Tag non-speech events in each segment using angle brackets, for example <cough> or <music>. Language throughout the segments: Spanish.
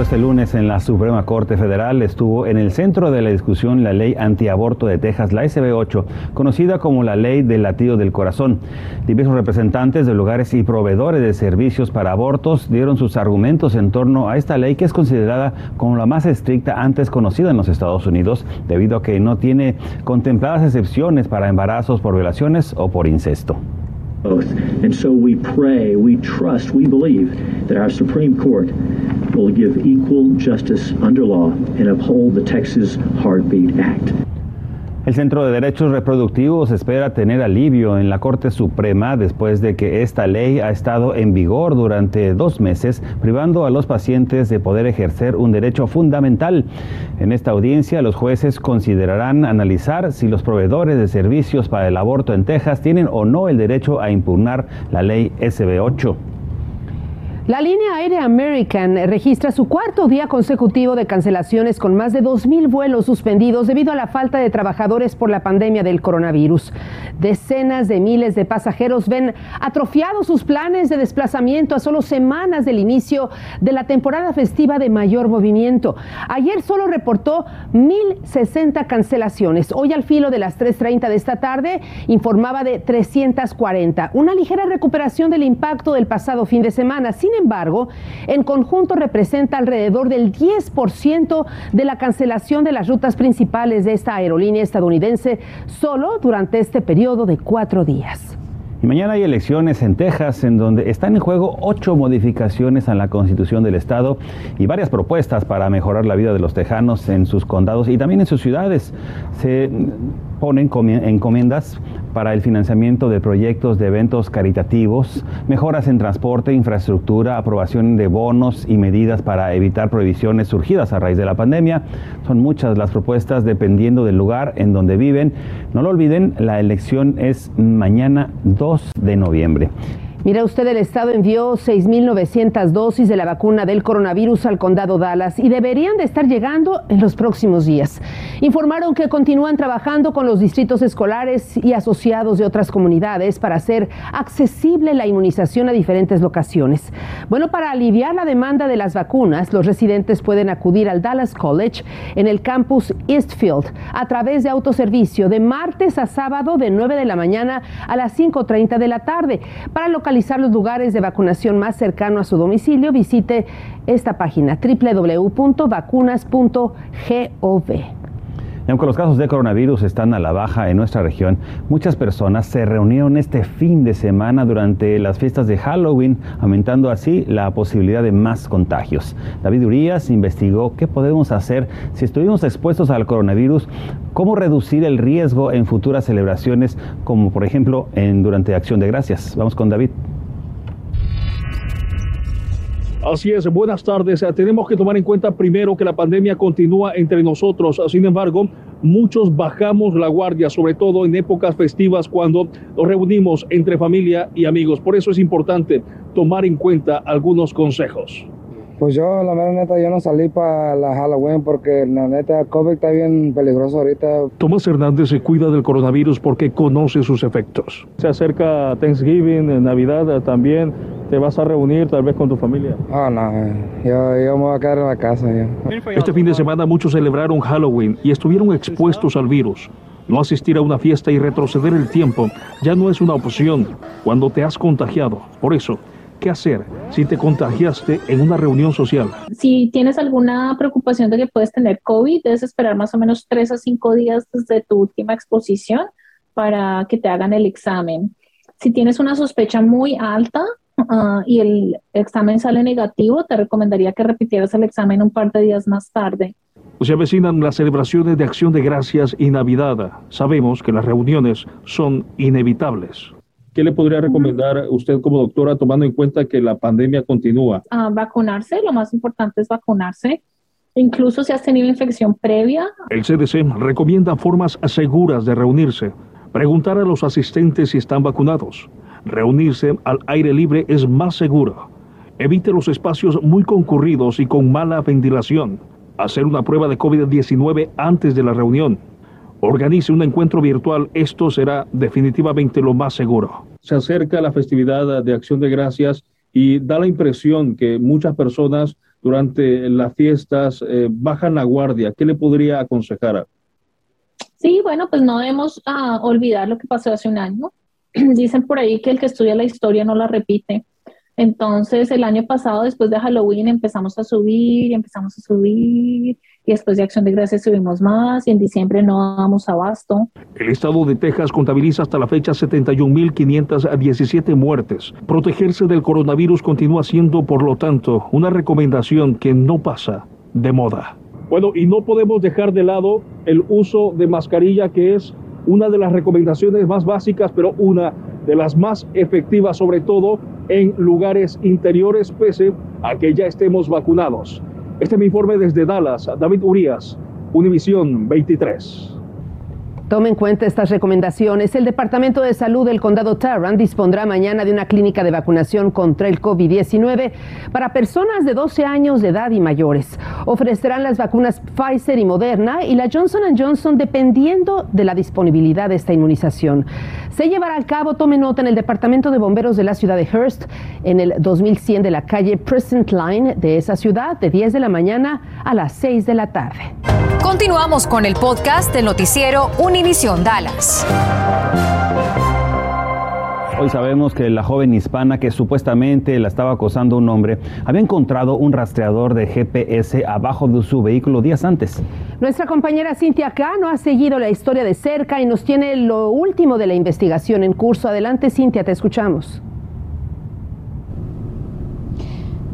Este lunes en la Suprema Corte Federal estuvo en el centro de la discusión la ley antiaborto de Texas, la SB8, conocida como la ley del latido del corazón. Diversos representantes de lugares y proveedores de servicios para abortos dieron sus argumentos en torno a esta ley que es considerada como la más estricta antes conocida en los Estados Unidos, debido a que no tiene contempladas excepciones para embarazos por violaciones o por incesto. Oath. And so we pray, we trust, we believe that our Supreme Court will give equal justice under law and uphold the Texas Heartbeat Act. El Centro de Derechos Reproductivos espera tener alivio en la Corte Suprema después de que esta ley ha estado en vigor durante dos meses, privando a los pacientes de poder ejercer un derecho fundamental. En esta audiencia, los jueces considerarán analizar si los proveedores de servicios para el aborto en Texas tienen o no el derecho a impugnar la ley SB 8. La línea aérea American registra su cuarto día consecutivo de cancelaciones con más de 2.000 vuelos suspendidos debido a la falta de trabajadores por la pandemia del coronavirus. Decenas de miles de pasajeros ven atrofiados sus planes de desplazamiento a solo semanas del inicio de la temporada festiva de mayor movimiento. Ayer solo reportó 1.060 cancelaciones. Hoy al filo de las 3.30 de esta tarde informaba de 340. Una ligera recuperación del impacto del pasado fin de semana. Sin embargo, en conjunto representa alrededor del 10% de la cancelación de las rutas principales de esta aerolínea estadounidense solo durante este periodo de cuatro días. Y mañana hay elecciones en Texas en donde están en juego ocho modificaciones a la constitución del estado y varias propuestas para mejorar la vida de los tejanos en sus condados y también en sus ciudades. Se ponen encomiendas para el financiamiento de proyectos de eventos caritativos, mejoras en transporte, infraestructura, aprobación de bonos y medidas para evitar prohibiciones surgidas a raíz de la pandemia. Son muchas las propuestas dependiendo del lugar en donde viven. No lo olviden, la elección es mañana 2 de noviembre. Mira usted, el Estado envió 6.900 dosis de la vacuna del coronavirus al condado Dallas y deberían de estar llegando en los próximos días. Informaron que continúan trabajando con los distritos escolares y asociados de otras comunidades para hacer accesible la inmunización a diferentes locaciones. Bueno, para aliviar la demanda de las vacunas, los residentes pueden acudir al Dallas College en el campus Eastfield a través de autoservicio de martes a sábado de 9 de la mañana a las 5.30 de la tarde. Para localizar los lugares de vacunación más cercano a su domicilio, visite esta página www.vacunas.gov. Aunque los casos de coronavirus están a la baja en nuestra región, muchas personas se reunieron este fin de semana durante las fiestas de Halloween, aumentando así la posibilidad de más contagios. David Urias investigó qué podemos hacer si estuvimos expuestos al coronavirus, cómo reducir el riesgo en futuras celebraciones, como por ejemplo en, durante Acción de Gracias. Vamos con David. Así es, buenas tardes. Tenemos que tomar en cuenta primero que la pandemia continúa entre nosotros. Sin embargo, muchos bajamos la guardia, sobre todo en épocas festivas cuando nos reunimos entre familia y amigos. Por eso es importante tomar en cuenta algunos consejos. Pues yo, la mera neta, yo no salí para la Halloween porque la neta, COVID está bien peligroso ahorita. Tomás Hernández se cuida del coronavirus porque conoce sus efectos. Se acerca Thanksgiving, Navidad también. ¿Te vas a reunir tal vez con tu familia? Ah, no, yo, yo, me voy a quedar en la casa. Ya. Este fin de semana muchos celebraron Halloween y estuvieron expuestos al virus. No asistir a una fiesta y retroceder el tiempo ya no es una opción cuando te has contagiado. Por eso, qué hacer si te contagiaste en una reunión social. Si tienes alguna preocupación de que puedes tener COVID, debes esperar más o menos tres a cinco días desde tu última exposición para que te hagan el examen. Si tienes una sospecha muy alta uh, y el examen sale negativo, te recomendaría que repitieras el examen un par de días más tarde. Se avecinan las celebraciones de Acción de Gracias y Navidad. Sabemos que las reuniones son inevitables. ¿Qué le podría recomendar usted como doctora tomando en cuenta que la pandemia continúa? Uh, vacunarse, lo más importante es vacunarse. Incluso si has tenido infección previa. El CDC recomienda formas seguras de reunirse. Preguntar a los asistentes si están vacunados. Reunirse al aire libre es más seguro. Evite los espacios muy concurridos y con mala ventilación. Hacer una prueba de COVID-19 antes de la reunión. Organice un encuentro virtual. Esto será definitivamente lo más seguro. Se acerca la festividad de Acción de Gracias y da la impresión que muchas personas durante las fiestas eh, bajan la guardia. ¿Qué le podría aconsejar? Sí, bueno, pues no debemos ah, olvidar lo que pasó hace un año. <clears throat> Dicen por ahí que el que estudia la historia no la repite. Entonces, el año pasado, después de Halloween, empezamos a subir y empezamos a subir. Y después de Acción de Gracias subimos más y en diciembre no damos abasto. El estado de Texas contabiliza hasta la fecha 71.517 muertes. Protegerse del coronavirus continúa siendo, por lo tanto, una recomendación que no pasa de moda. Bueno, y no podemos dejar de lado el uso de mascarilla, que es una de las recomendaciones más básicas, pero una de las más efectivas, sobre todo en lugares interiores, pese a que ya estemos vacunados. Este es mi informe desde Dallas. David Urias, Univisión 23. Tome en cuenta estas recomendaciones. El Departamento de Salud del Condado Tarrant dispondrá mañana de una clínica de vacunación contra el COVID-19 para personas de 12 años de edad y mayores. Ofrecerán las vacunas Pfizer y Moderna y la Johnson Johnson dependiendo de la disponibilidad de esta inmunización. Se llevará a cabo, tome nota, en el Departamento de Bomberos de la ciudad de Hearst, en el 2100 de la calle Present Line de esa ciudad, de 10 de la mañana a las 6 de la tarde. Continuamos con el podcast del noticiero Univisión Dallas. Hoy sabemos que la joven hispana que supuestamente la estaba acosando un hombre había encontrado un rastreador de GPS abajo de su vehículo días antes. Nuestra compañera Cintia Cano ha seguido la historia de cerca y nos tiene lo último de la investigación en curso. Adelante Cintia, te escuchamos.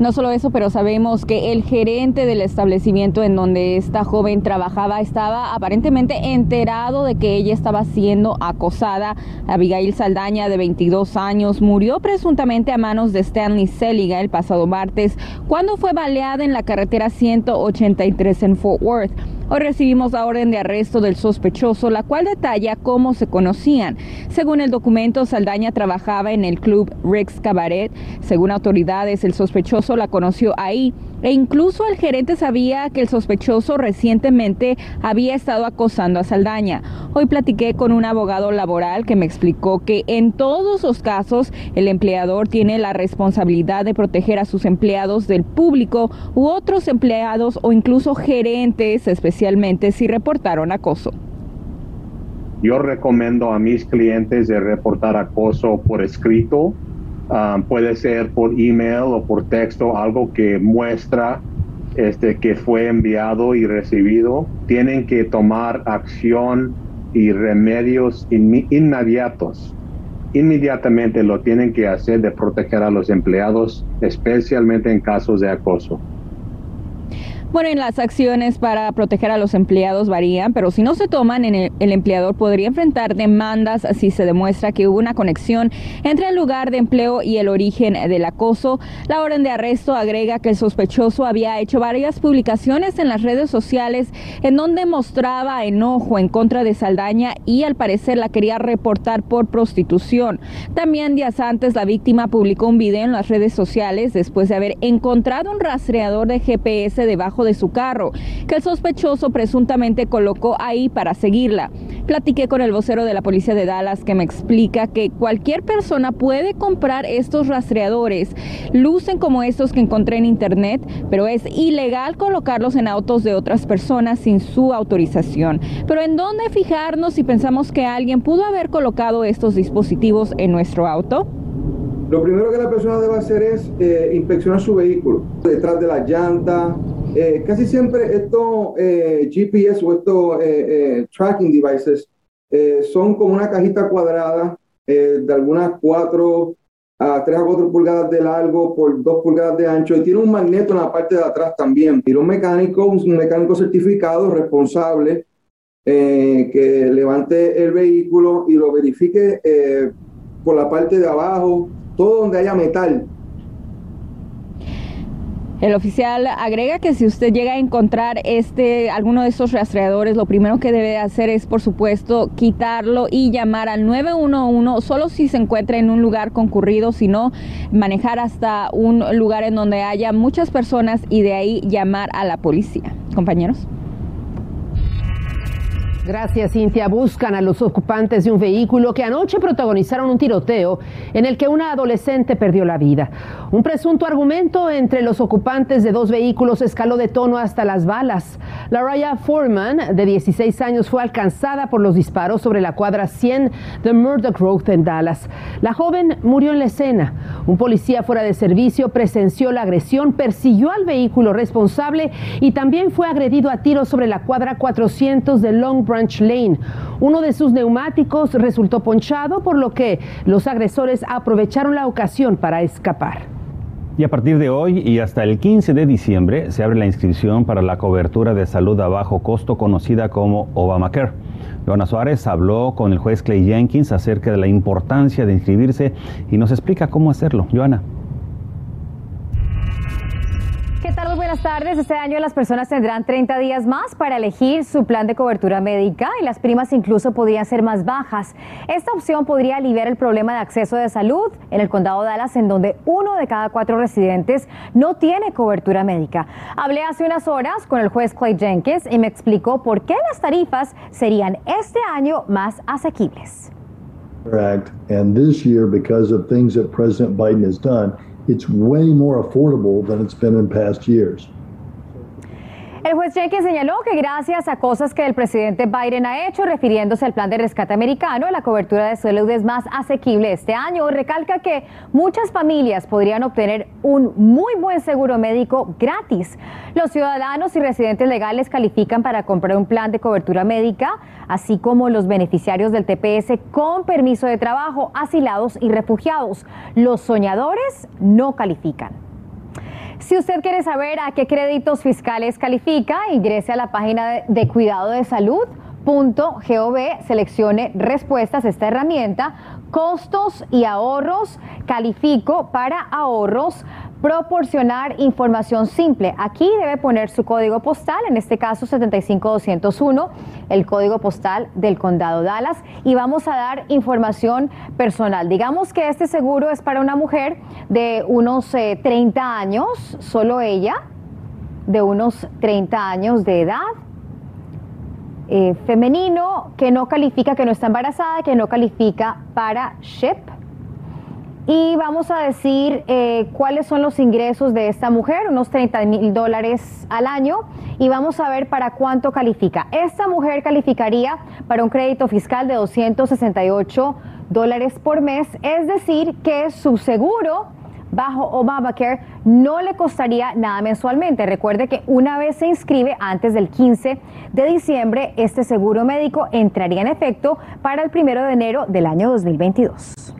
No solo eso, pero sabemos que el gerente del establecimiento en donde esta joven trabajaba estaba aparentemente enterado de que ella estaba siendo acosada. Abigail Saldaña, de 22 años, murió presuntamente a manos de Stanley Seliga el pasado martes cuando fue baleada en la carretera 183 en Fort Worth. Hoy recibimos la orden de arresto del sospechoso, la cual detalla cómo se conocían. Según el documento, Saldaña trabajaba en el club Rick's Cabaret. Según autoridades, el sospechoso la conoció ahí e incluso el gerente sabía que el sospechoso recientemente había estado acosando a Saldaña. Hoy platiqué con un abogado laboral que me explicó que en todos los casos el empleador tiene la responsabilidad de proteger a sus empleados del público u otros empleados o incluso gerentes, especialmente si reportaron acoso. Yo recomiendo a mis clientes de reportar acoso por escrito Um, puede ser por email o por texto, algo que muestra este, que fue enviado y recibido. Tienen que tomar acción y remedios inmediatos. Inmediatamente lo tienen que hacer de proteger a los empleados, especialmente en casos de acoso. Bueno, en las acciones para proteger a los empleados varían, pero si no se toman, el, el, empleador podría enfrentar demandas si se demuestra que hubo una conexión entre el lugar de empleo y el origen del acoso. La orden de arresto agrega que el sospechoso había hecho varias publicaciones en las redes sociales en donde mostraba enojo en contra de Saldaña y al parecer la quería reportar por prostitución. También días antes la víctima publicó un video en las redes sociales después de haber encontrado un rastreador de GPS debajo de su carro, que el sospechoso presuntamente colocó ahí para seguirla. Platiqué con el vocero de la policía de Dallas que me explica que cualquier persona puede comprar estos rastreadores. Lucen como estos que encontré en internet, pero es ilegal colocarlos en autos de otras personas sin su autorización. Pero ¿en dónde fijarnos si pensamos que alguien pudo haber colocado estos dispositivos en nuestro auto? Lo primero que la persona debe hacer es eh, inspeccionar su vehículo, detrás de la llanta, eh, casi siempre estos eh, GPS o estos eh, tracking devices son como una cajita cuadrada de algunas 4 a 3 a 4 pulgadas de largo por 2 pulgadas de ancho y tiene un magneto en la parte de atrás también. Tiene un mecánico, un mecánico certificado, responsable, que levante el vehículo y lo verifique por la parte de abajo, todo donde haya metal El oficial agrega que si usted llega a encontrar este alguno de estos rastreadores, lo primero que debe hacer es, por supuesto, quitarlo y llamar al 911 solo si se encuentra en un lugar concurrido, sino manejar hasta un lugar en donde haya muchas personas y de ahí llamar a la policía. Compañeros. Gracias, Cintia. Buscan a los ocupantes de un vehículo que anoche protagonizaron un tiroteo en el que una adolescente perdió la vida. Un presunto argumento entre los ocupantes de dos vehículos escaló de tono hasta las balas. La Raya Foreman, de 16 años, fue alcanzada por los disparos sobre la cuadra 100 de Murdoch Road en Dallas. La joven murió en la escena. Un policía fuera de servicio presenció la agresión, persiguió al vehículo responsable y también fue agredido a tiros sobre la cuadra 400 de Long Branch Lane. Uno de sus neumáticos resultó ponchado, por lo que los agresores aprovecharon la ocasión para escapar. Y a partir de hoy y hasta el 15 de diciembre se abre la inscripción para la cobertura de salud a bajo costo conocida como Obamacare. Joana Suárez habló con el juez Clay Jenkins acerca de la importancia de inscribirse y nos explica cómo hacerlo. Joana. Buenas tardes. Este año las personas tendrán 30 días más para elegir su plan de cobertura médica y las primas incluso podrían ser más bajas. Esta opción podría aliviar el problema de acceso de salud en el condado de Dallas, en donde uno de cada cuatro residentes no tiene cobertura médica. Hablé hace unas horas con el juez Clay Jenkins y me explicó por qué las tarifas serían este año más asequibles. And this year, because of things that President Biden has done, it's way more affordable than it's been in past years. El juez Jenkins señaló que gracias a cosas que el presidente Biden ha hecho, refiriéndose al plan de rescate americano, la cobertura de salud es más asequible este año. Recalca que muchas familias podrían obtener un muy buen seguro médico gratis. Los ciudadanos y residentes legales califican para comprar un plan de cobertura médica, así como los beneficiarios del TPS con permiso de trabajo, asilados y refugiados. Los soñadores no califican. Si usted quiere saber a qué créditos fiscales califica, ingrese a la página de cuidado de salud.gov, seleccione respuestas, esta herramienta, costos y ahorros, califico para ahorros, proporcionar información simple. Aquí debe poner su código postal, en este caso 75201, el código postal del condado Dallas, y vamos a dar información personal. Digamos que este seguro es para una mujer de unos 30 eh, años, solo ella, de unos 30 años de edad. Eh, femenino que no califica, que no está embarazada, que no califica para SHIP y vamos a decir eh, cuáles son los ingresos de esta mujer, unos 30 mil dólares al año, y vamos a ver para cuánto califica. Esta mujer calificaría para un crédito fiscal de 268 dólares por mes, es decir, que su seguro bajo Obamacare no le costaría nada mensualmente. Recuerde que una vez se inscribe antes del 15 de diciembre, este seguro médico entraría en efecto para el primero de enero del año 2022.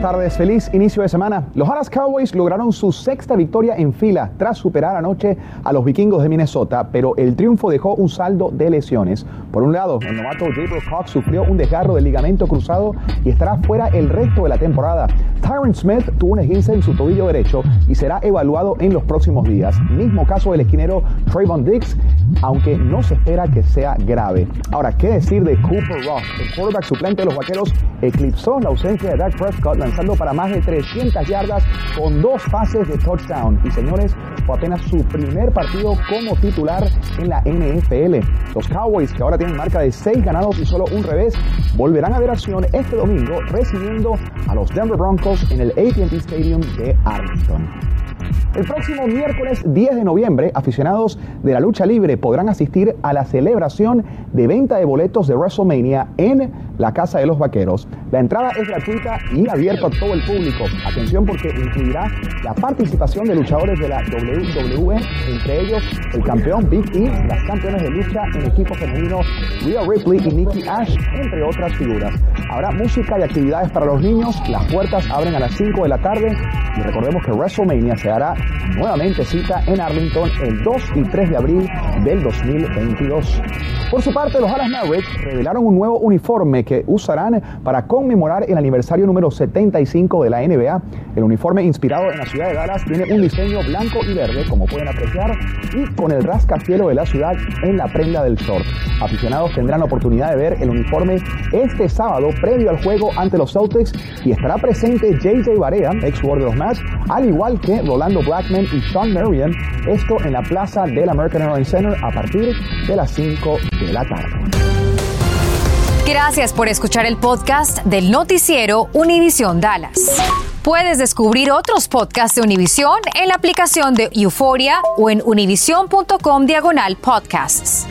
Tardes. Feliz inicio de semana. Los Dallas Cowboys lograron su sexta victoria en fila tras superar anoche a los vikingos de Minnesota, pero el triunfo dejó un saldo de lesiones. Por un lado, el novato Gabriel Cox sufrió un desgarro del ligamento cruzado y estará fuera el resto de la temporada. Tyron Smith tuvo un esguince en su tobillo derecho y será evaluado en los próximos días. Mismo caso del esquinero Trayvon Dix, aunque no se espera que sea grave. Ahora, ¿qué decir de Cooper Ross? El quarterback suplente de los vaqueros eclipsó la ausencia de Dak Prescott lanzando para más de 300 yardas con dos pases de touchdown. Y señores, fue apenas su primer partido como titular en la NFL. Los Cowboys, que ahora tienen marca de 6 ganados y solo un revés, volverán a ver acción este domingo recibiendo a los Denver Broncos en el AT&T Stadium de Arlington. El próximo miércoles 10 de noviembre, aficionados de la lucha libre podrán asistir a la celebración de venta de boletos de WrestleMania en la Casa de los Vaqueros. La entrada es gratuita y abierta a todo el público. Atención porque incluirá la participación de luchadores de la WWE, entre ellos el campeón Big E, las campeones de lucha en equipo femenino Rhea Ripley y Nikki Ash, entre otras figuras. Habrá música y actividades para los niños. Las puertas abren a las 5 de la tarde y recordemos que WrestleMania se hará nuevamente cita en Arlington el 2 y 3 de abril del 2022. Por su parte, los Dallas Mavericks revelaron un nuevo uniforme que usarán para conmemorar el aniversario número 75 de la NBA. El uniforme inspirado en la ciudad de Dallas tiene un diseño blanco y verde, como pueden apreciar, y con el rascacielos de la ciudad en la prenda del short. Aficionados tendrán la oportunidad de ver el uniforme este sábado previo al juego ante los Celtics y estará presente JJ Barea, ex jugador de los Mavs, al igual que Rolando Blackman y Sean Marion, esto en la plaza del American Airlines Center a partir de las 5 de la tarde. Gracias por escuchar el podcast del noticiero Univisión Dallas. Puedes descubrir otros podcasts de Univisión en la aplicación de Euforia o en univision.com diagonal podcasts.